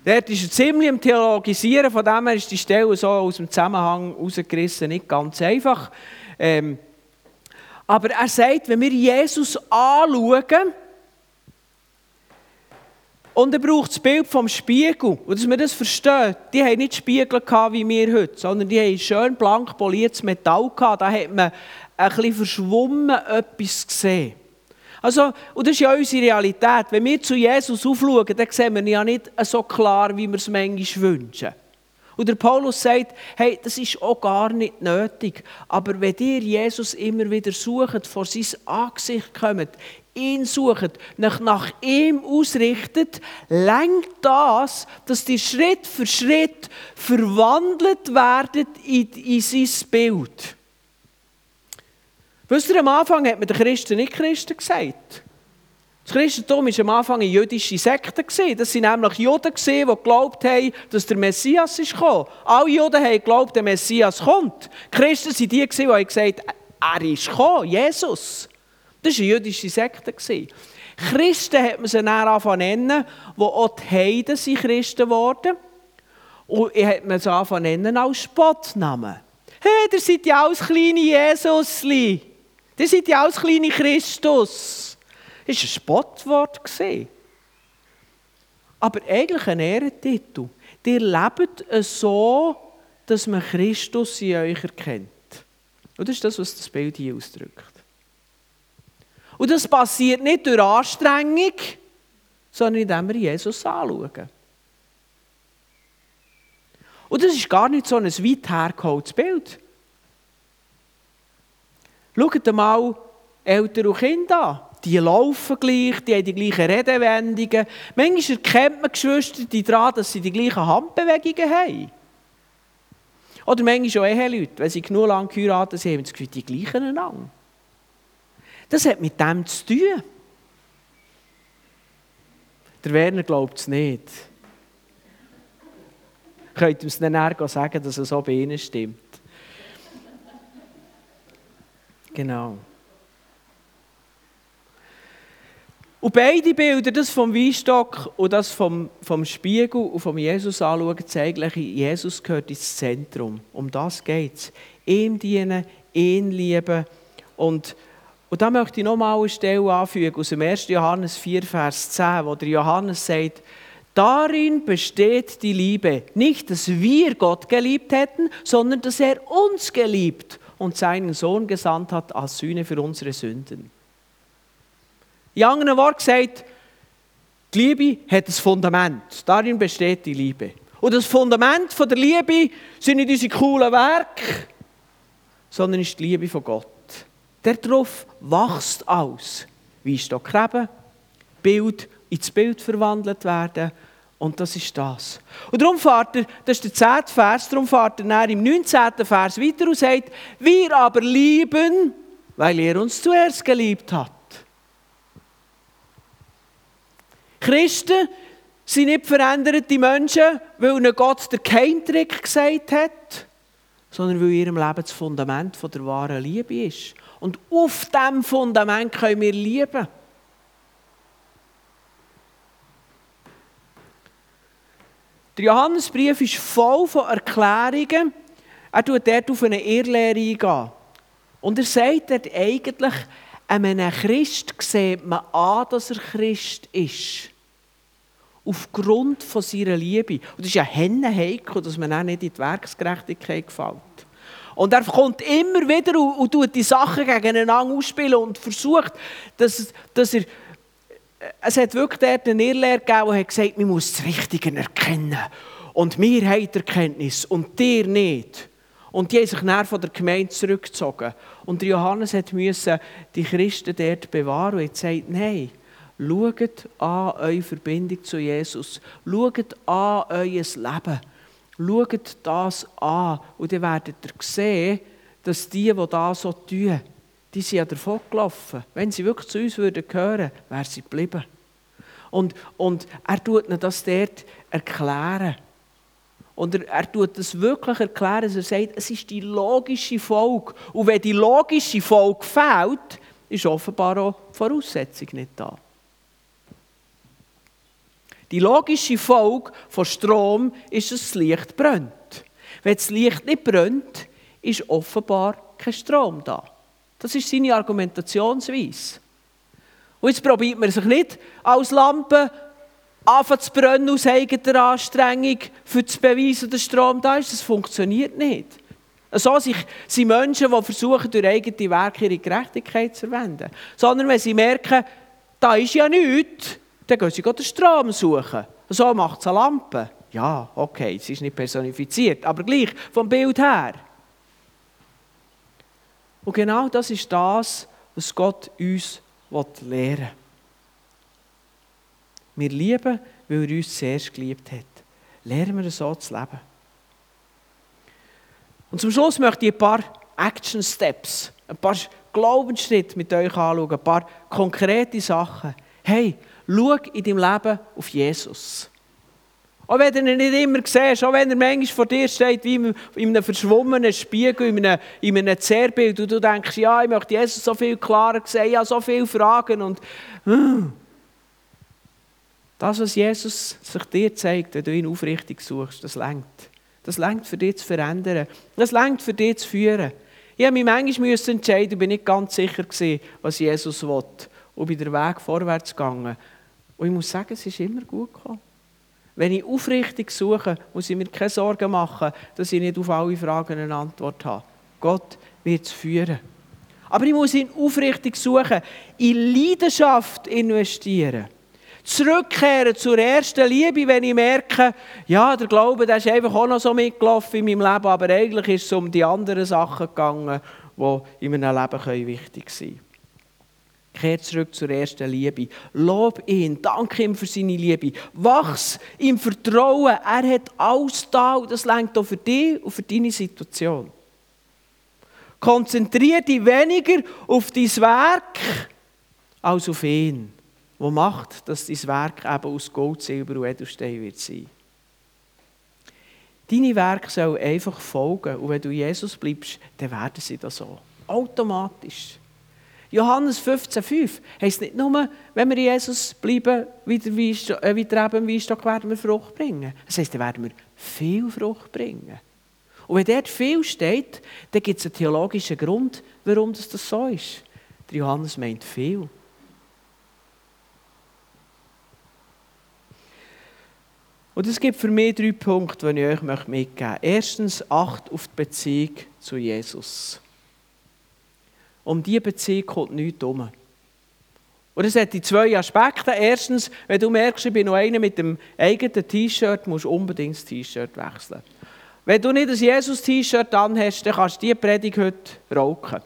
Dort ist er ziemlich im Theologisieren, von dem her ist die Stelle so aus dem Zusammenhang rausgerissen, nicht ganz einfach. Ähm, aber er sagt, wenn wir Jesus anschauen, und er braucht das Bild vom Spiegel. Und dass wir das verstehen, die haben nicht Spiegel gehabt wie wir heute, sondern die haben schön blank poliertes Metall gehabt. Da hat man ein bisschen verschwommen etwas gesehen. Also, und das ist ja unsere Realität. Wenn wir zu Jesus aufschauen, dann sehen wir ihn ja nicht so klar, wie wir es manchmal wünschen. Und der Paulus sagt, hey, das ist auch gar nicht nötig. Aber wenn ihr Jesus immer wieder sucht, vor sein Angesicht kommt, ihn sucht, nach, nach ihm ausrichtet, lenkt das, dass ihr Schritt für Schritt verwandelt werdet in, in sein Bild. Wisst ihr, am Anfang hat man den Christen nicht Christen gesagt. Das Christentum war am Anfang eine jüdische Sekte. Das waren nämlich Juden, die geglaubt haben, dass der Messias ist. Alle Juden haben geglaubt, der Messias kommt. Die Christen waren die, die haben gesagt, er ist gekommen, Jesus. Das war eine jüdische Sekte. Christen hat man sie dann angefangen nennen, wo auch die Heiden sind Christen geworden. Und hat man sie angefangen nennen als Spottnamen. Hey, ihr seid ja alles kleine Jesusli. Ihr seid ja alles kleine Christus. Das war ein Spottwort. Aber eigentlich ein Ehrentitel. Ihr lebt so, dass man Christus in euch erkennt. Und das ist das, was das Bild hier ausdrückt. Und das passiert nicht durch Anstrengung, sondern indem wir Jesus anschauen. Und das ist gar nicht so ein weit hergeholtes Bild. Schaut mal Eltern und Kinder an die laufen gleich, die haben die gleichen Redewendungen. Manchmal erkennt man Geschwister daran, dass sie die gleichen Handbewegungen haben. Oder manchmal auch Eheleute, wenn sie genug lange geheiratet haben, haben sie das die gleichen einander. Das hat mit dem zu tun. Der Werner glaubt es nicht. Könnt ihr es dann sagen, dass es so bei ihnen stimmt? Genau. Und beide Bilder, das vom Weinstock und das vom, vom Spiegel und vom Jesus anschauen, zeigen Jesus gehört ins Zentrum. Um das geht es. Ihm dienen, ihn lieben. Und, und da möchte ich nochmal eine Stelle anfügen aus dem 1. Johannes 4, Vers 10, wo der Johannes sagt, Darin besteht die Liebe. Nicht, dass wir Gott geliebt hätten, sondern dass er uns geliebt und seinen Sohn gesandt hat als Sühne für unsere Sünden. In anderen Worten gesagt, die Liebe hat ein Fundament. Darin besteht die Liebe. Und das Fundament der Liebe sind nicht unsere coolen Werke, sondern ist die Liebe von Gott. Darauf wächst alles. Wie ist da Kreben, Bild ins Bild verwandelt werden und das ist das. Und darum fährt er, das ist der 10. Vers, darum fährt er im 19. Vers weiter und sagt, wir aber lieben, weil er uns zuerst geliebt hat. Christen sind nicht veränderte Menschen, weil ihnen Gott der Keimtrick gesagt hat, sondern weil ihrem Leben das Fundament der wahren Liebe ist. Und auf diesem Fundament können wir lieben. Der Johannesbrief ist voll von Erklärungen. Er tut dort auf eine Irrlehre eingehen. Und er sagt dort eigentlich, einem Christ sieht man an, dass er Christ ist. Aufgrund von seiner Liebe. Und das ist ja heikel, dass man auch nicht in die Werksgerechtigkeit gefällt. Und er kommt immer wieder und, und tut die Sachen gegeneinander ausspielen und versucht, dass, dass er es hat wirklich dort eine Irrlehre gegeben, hat gesagt, man muss das Richtige erkennen. Und wir haben Erkenntnis und dir nicht. Und die haben sich dann von der Gemeinde zurückgezogen. Und Johannes musste die Christen dort bewahren und hat gesagt, nein, schaut an eure Verbindung zu Jesus. Schaut an euer Leben. Schaut das an. Und dann werdet ihr sehen, dass die, die das so tun, die sind ja davon gelaufen. Wenn sie wirklich zu uns würden gehören, wären sie geblieben. Und, und er tut ihnen das dort erklären. Und er, tut das wirklich erklären, er sagt, es ist die logische Folge. Und wenn die logische Folge fehlt, ist offenbar auch die Voraussetzung nicht da. Die logische Folge von Strom ist, dass das Licht brennt. Wenn das Licht nicht brennt, ist offenbar kein Strom da. Das ist seine Argumentationsweise. Und jetzt probiert man sich nicht als Lampe anfangen zu brennen aus eigener Anstrengung, für zu beweisen, dass Strom da ist. Das funktioniert nicht. So sind Menschen, die versuchen, durch eigene Werke ihre Gerechtigkeit zu verwenden. Sondern wenn sie merken, da ist ja nichts, dann gehen sie den Strom suchen. So macht es eine Lampe. Ja, okay, sie ist nicht personifiziert, aber gleich vom Bild her. Und genau das ist das, was Gott uns lehren will. Wir lieben, weil er uns zuerst geliebt hat. Lernen wir so zu leben. Und zum Schluss möchte ich ein paar Action Steps, ein paar Glaubensschritte mit euch anschauen, ein paar konkrete Sachen. Hey, schau in deinem Leben auf Jesus. Auch wenn du ihn nicht immer siehst, auch wenn er manchmal vor dir steht, wie in einem verschwommenen Spiegel, in einem, in einem Zerrbild, und du denkst, ja, ich möchte Jesus so viel klarer sehen, ich habe so viele Fragen. Und hm. Das, was Jesus sich dir zeigt, wenn du ihn aufrichtig suchst, das lenkt. Das lenkt für dich zu verändern. Das lenkt für dich zu führen. Ich habe mich manchmal entscheiden, bin nicht ganz sicher gewesen, was Jesus will. Und bin den Weg vorwärts gegangen. Und ich muss sagen, es ist immer gut gekommen. Wenn ich aufrichtig suche, muss ich mir keine Sorgen machen, dass ich nicht auf alle Fragen eine Antwort habe. Gott wird es führen. Aber ich muss ihn aufrichtig suchen, in Leidenschaft investieren. Zurückkehren zur ersten Liebe, wenn ich merke, ja, der Glaube der ist einfach auch noch so mitgelaufen in meinem Leben, aber eigentlich ist es um die anderen Sachen gegangen, die in meinem Leben wichtig sein können. Kehr zurück zur ersten Liebe. Lob ihn, danke ihm für seine Liebe. Wachs im Vertrauen. Er hat alles da und das lenkt auch für dich und für deine Situation. Konzentriere dich weniger auf dein Werk als auf ihn, wo macht, dass dein Werk eben aus Gold, Silber und Edelstein wird sein. Deine Werke sollen einfach folgen und wenn du Jesus bleibst, dann werden sie das so. Automatisch. Johannes 15,5 heisst nicht nur, wenn wir Jesus bleiben, wie der, Weinstock, äh, wie der werden wir Frucht bringen. Das heisst, dann werden wir viel Frucht bringen. Und wenn dort viel steht, dann gibt es einen theologischen Grund, warum das so ist. Der Johannes meint viel. Und es gibt für mich drei Punkte, die ich euch mitgeben möchte. Erstens, acht auf die Beziehung zu Jesus. Um diese Beziehung kommt nichts herum. Und es hat die zwei Aspekte. Erstens, wenn du merkst, ich bin noch einer mit dem eigenen T-Shirt, musst du unbedingt das T-Shirt wechseln. Wenn du nicht ein Jesus-T-Shirt anhast, dann kannst du diese Predigt heute rauchen.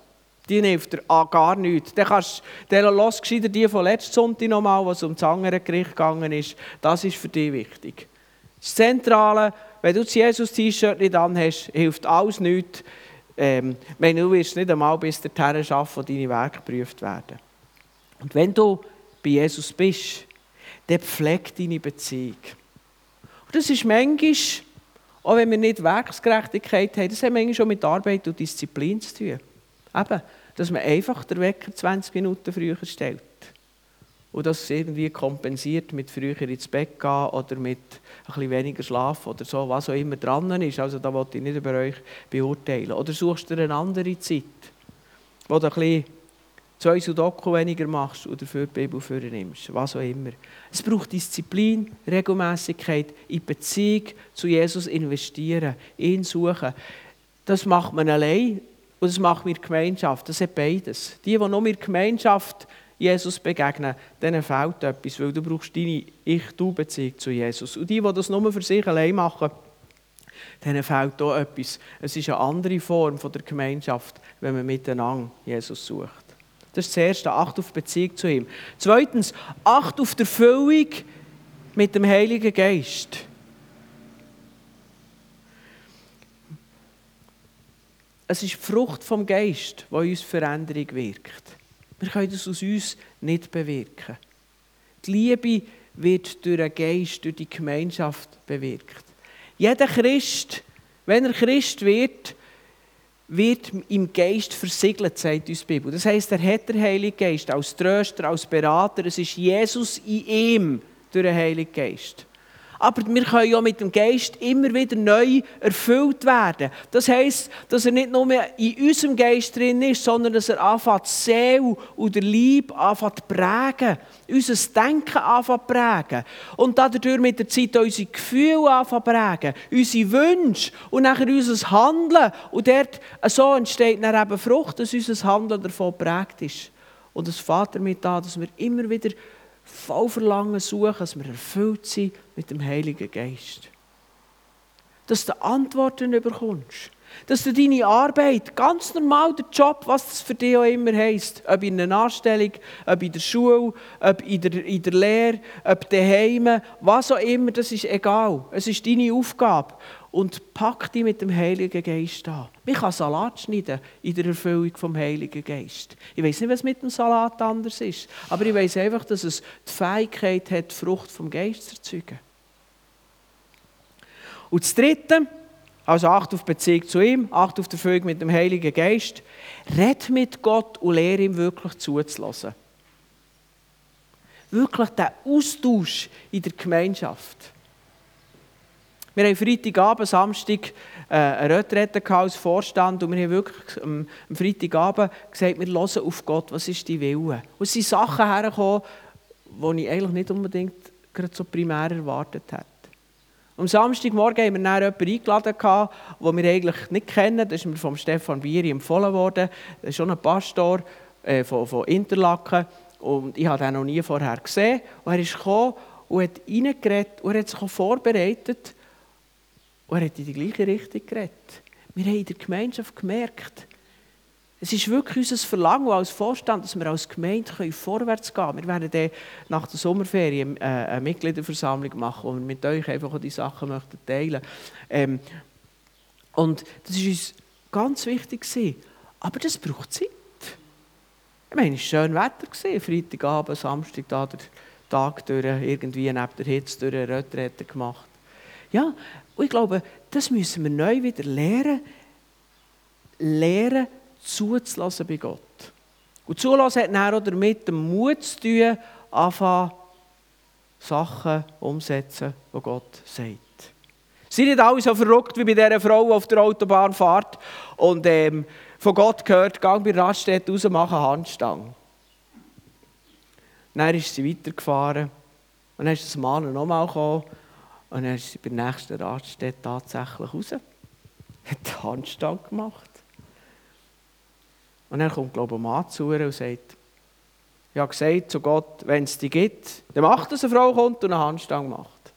Die hilft dir gar nichts. Dann kannst du, dann los die von letzten Sonntag nochmal, was um das andere Gericht gegangen ist. Das ist für dich wichtig. Das Zentrale, wenn du das Jesus-T-Shirt nicht anhast, hilft alles nichts. Ähm, wenn du wirst nicht einmal bis dorthin schaffen, wo deine Werke geprüft werden. Und wenn du bei Jesus bist, dann pflegt deine Beziehung. Und das ist manchmal, auch wenn wir nicht Werksgerechtigkeit haben, das hat manchmal schon mit Arbeit und Disziplin zu tun. Eben, dass man einfach den Wecker 20 Minuten früher stellt und das irgendwie kompensiert mit früher ins Bett gehen oder mit ein bisschen weniger Schlaf oder so, was auch immer dran ist. Also da wollte ich nicht über euch beurteilen. Oder suchst du eine andere Zeit, wo du ein bisschen zwei Sudoku weniger machst oder für die Bibel nimmst, was auch immer. Es braucht Disziplin, Regelmäßigkeit, in Beziehung zu Jesus investieren, ihn suchen. Das macht man allein und das macht mir Gemeinschaft. Das hat beides. Die, die nur mit Gemeinschaft Jesus begegnen, denen fehlt etwas, weil du brauchst deine Ich-Du-Beziehung zu Jesus. Und die, die das nur für sich allein machen, denen fehlt auch etwas. Es ist eine andere Form von der Gemeinschaft, wenn man miteinander Jesus sucht. Das ist das Erste, Acht auf Beziehung zu ihm. Zweitens, Acht auf die Erfüllung mit dem Heiligen Geist. Es ist die Frucht vom Geist, die uns Veränderung wirkt. Wir können das aus uns nicht bewirken. Die Liebe wird durch den Geist, durch die Gemeinschaft bewirkt. Jeder Christ, wenn er Christ wird, wird im Geist versiegelt, sagt uns die Bibel. Das heisst, er hat den Heiligen Geist als Tröster, als Berater. Es ist Jesus in ihm durch den Heiligen Geist aber wir können ja mit dem Geist immer wieder neu erfüllt werden. Das heisst, dass er nicht nur in unserem Geist drin ist, sondern dass er anfängt, die Seele und der Lieb anfängt zu prägen, unser Denken anfängt zu prägen und dadurch mit der Zeit unsere Gefühle anfängt zu prägen, unsere Wünsche und nachher unser Handeln. Und dort, so entsteht dann eben Frucht, dass unser Handeln davon prägt ist. Und es fährt damit an, dass wir immer wieder voll Verlangen suchen, dass wir erfüllt sind mit dem Heiligen Geist. Dass du Antworten bekommst. Dass du deine Arbeit, ganz normal der Job, was das für dich auch immer heisst, ob in einer Anstellung, ob in der Schule, ob in der, in der Lehre, ob daheim, was auch immer, das ist egal. Es ist deine Aufgabe und pack dich mit dem Heiligen Geist an. Man kann Salat schneiden in der Erfüllung vom Heiligen Geist. Ich weiß nicht, was mit dem Salat anders ist, aber ich weiß einfach, dass es die Fähigkeit hat, die Frucht vom Geist zu erzeugen. Und das Dritte, also acht auf Beziehung zu ihm, acht auf die Erfüllung mit dem Heiligen Geist, red mit Gott und lehre ihm wirklich zuzulassen. Wirklich der Austausch in der Gemeinschaft. Wir haben Freitagabend, Samstag äh, eine Retrette als Vorstand und wir haben wirklich am, Freitagabend gesagt, wir hören auf Gott, was ist die Wille. Und es sind Sachen hergekommen, die ich eigentlich nicht unbedingt gerade so primär erwartet hätte. Am Samstagmorgen haben wir dann jemanden eingeladen, den wir eigentlich nicht kennen. Das ist mir von Stefan Bieri empfohlen worden. Das ist schon ein Pastor äh, von, von Interlaken. Und ich habe ihn noch nie vorher gesehen. Und er ist gekommen und hat reingeredet und er hat sich vorbereitet und er hat in die gleiche Richtung geredet. Wir haben in der Gemeinschaft gemerkt, es ist wirklich unser Verlangen als Vorstand, dass wir als Gemeinde vorwärts gehen können. Wir werden dann nach der Sommerferien äh, eine Mitgliederversammlung machen, wo wir mit euch einfach die Sachen möchten teilen ähm, Und das war uns ganz wichtig. Aber das braucht Zeit. Ich meine, es war schön Wetter, Freitagabend, Samstag, da der Tag durch, irgendwie neben der Hitze durch Retrette gemacht. Ja, und ich glaube, das müssen wir neu wieder lernen. Lernen, zuzulassen bei Gott. Und Zulassen hat dann auch damit den Mut zu tun, anfangen, Sachen umsetzen, die Gott sagt. Sie sind nicht alle so verrückt wie bei dieser Frau auf der Autobahnfahrt und ähm, von Gott gehört, gang bei Raststätte raus, machen Handstange. Dann ist sie weitergefahren und dann ist das Mann nochmal gekommen und dann ist bei der nächsten Raststätte tatsächlich raus, hat die Handstange gemacht. Und dann kommt, glaube ich, Mann zu und sagt, ich habe gesagt zu Gott, wenn es die gibt, dann macht dass eine Frau kommt und eine Handstange macht.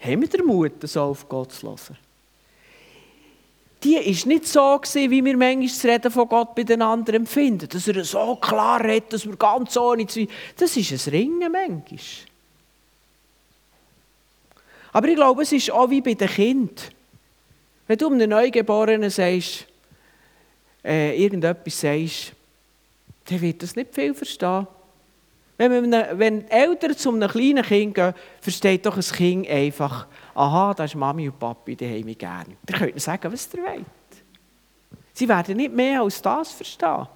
Haben wir den Mut, so auf Gott zu hören? Die war nicht so, gewesen, wie wir manchmal das Reden von Gott anderen empfinden. Dass er so klar redet, dass wir ganz ohne zu. Das ist ein Ringen manchmal. Aber ich glaube, es ist auch wie bei den Kindern. Wenn du einem Neugeborenen sagst, äh, irgendetwas sagst, dann wird das nicht viel verstehen. Wenn, man, wenn Eltern zu einem kleinen Kind gehen, versteht doch ein Kind einfach, aha, das ist Mami und Papi, die haben mich gern. Ihr könnt sagen, was ihr wollt. Sie werden nicht mehr als das verstehen.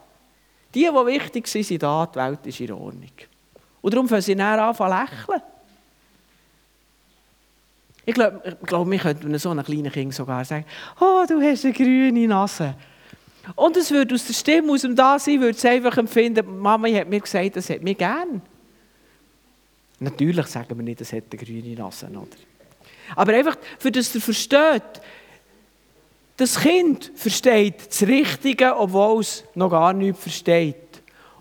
Die, die wichtig sind, sind da, die Welt ist in Ordnung. Und darum fangen sie dann an zu lächeln. Ich glaube, glaub, wir könnten so einem kleinen Kind sogar sagen, oh, du hast eine grüne Nase. Und es würde aus der Stimme, aus dem Dasein, würde es einfach empfinden, Mama hat mir gesagt, das hat mir gern. Natürlich sagen wir nicht, das hat eine grüne Nase, oder? Aber einfach, für das ihr versteht, das Kind versteht das Richtige, obwohl es noch gar nichts versteht.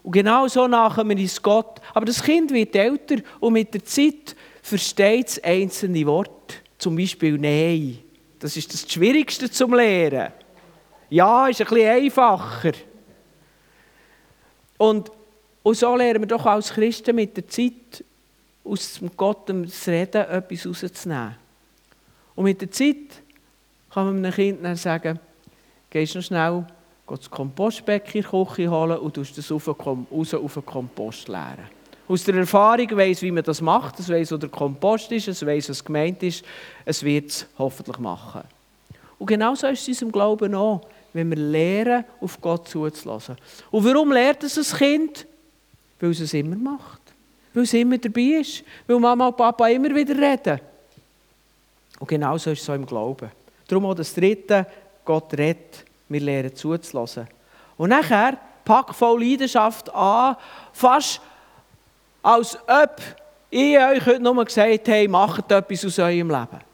Und genau so nachher wir es Gott. Aber das Kind wird älter und mit der Zeit versteht es einzelne Worte. Zum Beispiel Nein. Das ist das Schwierigste zum Lehren. Ja, ist ein bisschen einfacher. Und, und so lernen wir doch als Christen mit der Zeit aus Gott das Reden etwas rauszunehmen. Und mit der Zeit kann man einem Kind dann sagen, gehst noch schnell das Kompostbecken in die Küche holen und tust das raus auf den Kompost leeren. Aus der Erfahrung weiß, wie man das macht, es weiß, wo der Kompost ist, es weiß, was gemeint ist, es wird es hoffentlich machen. Und genau so ist es in unserem Glauben auch wenn wir lernen, auf Gott zuzulassen. Und warum lernt es ein Kind? Weil es es immer macht. Weil es immer dabei ist. Weil Mama und Papa immer wieder reden. Und genau so ist es so im Glauben. Darum auch das Dritte, Gott redet. Wir lernen zuzulassen. Und nachher pack voll Leidenschaft an, fast als ob ich euch heute nur gesagt habe, macht etwas aus eurem Leben.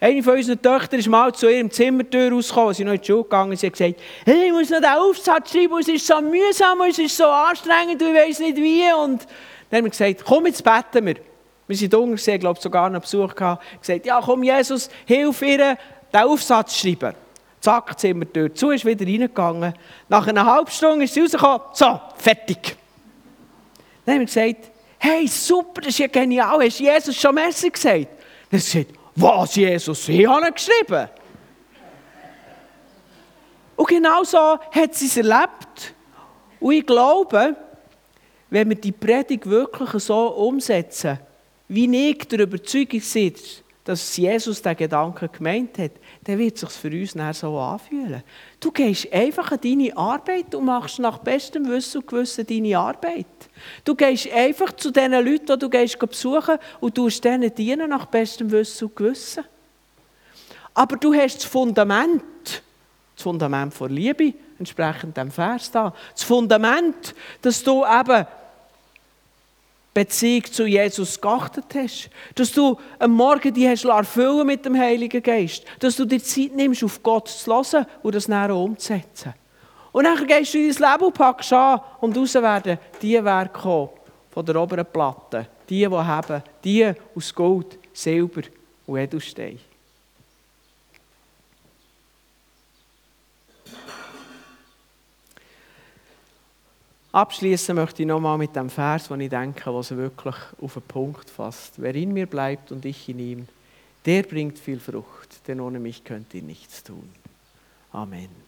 Eine von unseren Töchtern ist mal zu ihrem Zimmertür rausgekommen, sie noch in die Schule gegangen ist. Sie hat gesagt, hey, ich muss noch den Aufsatz schreiben, es ist so mühsam, es ist so anstrengend, ich weiß nicht wie. Und dann haben wir gesagt, komm, jetzt beten wir. Wir sind unten gesehen, glaube sogar einen Besuch gehabt. gesagt, ja, komm, Jesus, hilf ihr, den Aufsatz schreiben. Zack, Zimmertür zu, ist wieder reingegangen. Nach einer halben Stunde ist sie rausgekommen, so, fertig. Dann haben wir gesagt, hey, super, das ist ja genial, hast Jesus schon Messer gesagt? Dann hat sie gesagt, was, Jesus? Ich habe ihn geschrieben. Und genau so hat sie es erlebt. Und ich glaube, wenn wir die Predigt wirklich so umsetzen, wie ich der Überzeugung bin, dass Jesus den Gedanken gemeint hat, dann wird es sich für uns nachher so anfühlen. Du gehst einfach an deine Arbeit und machst nach bestem Wissen und Gewissen deine Arbeit. Du gehst einfach zu den Leuten, die du gehst besuchen und tust denen dienen nach bestem Wissen und Gewissen. Aber du hast das Fundament, das Fundament von Liebe, entsprechend dem Vers da, das Fundament, dass du eben Beziehung zu Jesus geachtet hast. Dass du am Morgen die hast erfüllen mit dem Heiligen Geist. Dass du dir Zeit nimmst, auf Gott zu hören und das näher umzusetzen. Und dann gehst du in dein Leben und packst an und raus werden die Werke kommen von der oberen Platte. Die, die haben, die aus Gold, Silber und Edelstein. Abschließen möchte ich nochmal mit dem Vers, den ich denke, was wirklich auf den Punkt fasst. Wer in mir bleibt und ich in ihm, der bringt viel Frucht, denn ohne mich könnt ihr nichts tun. Amen.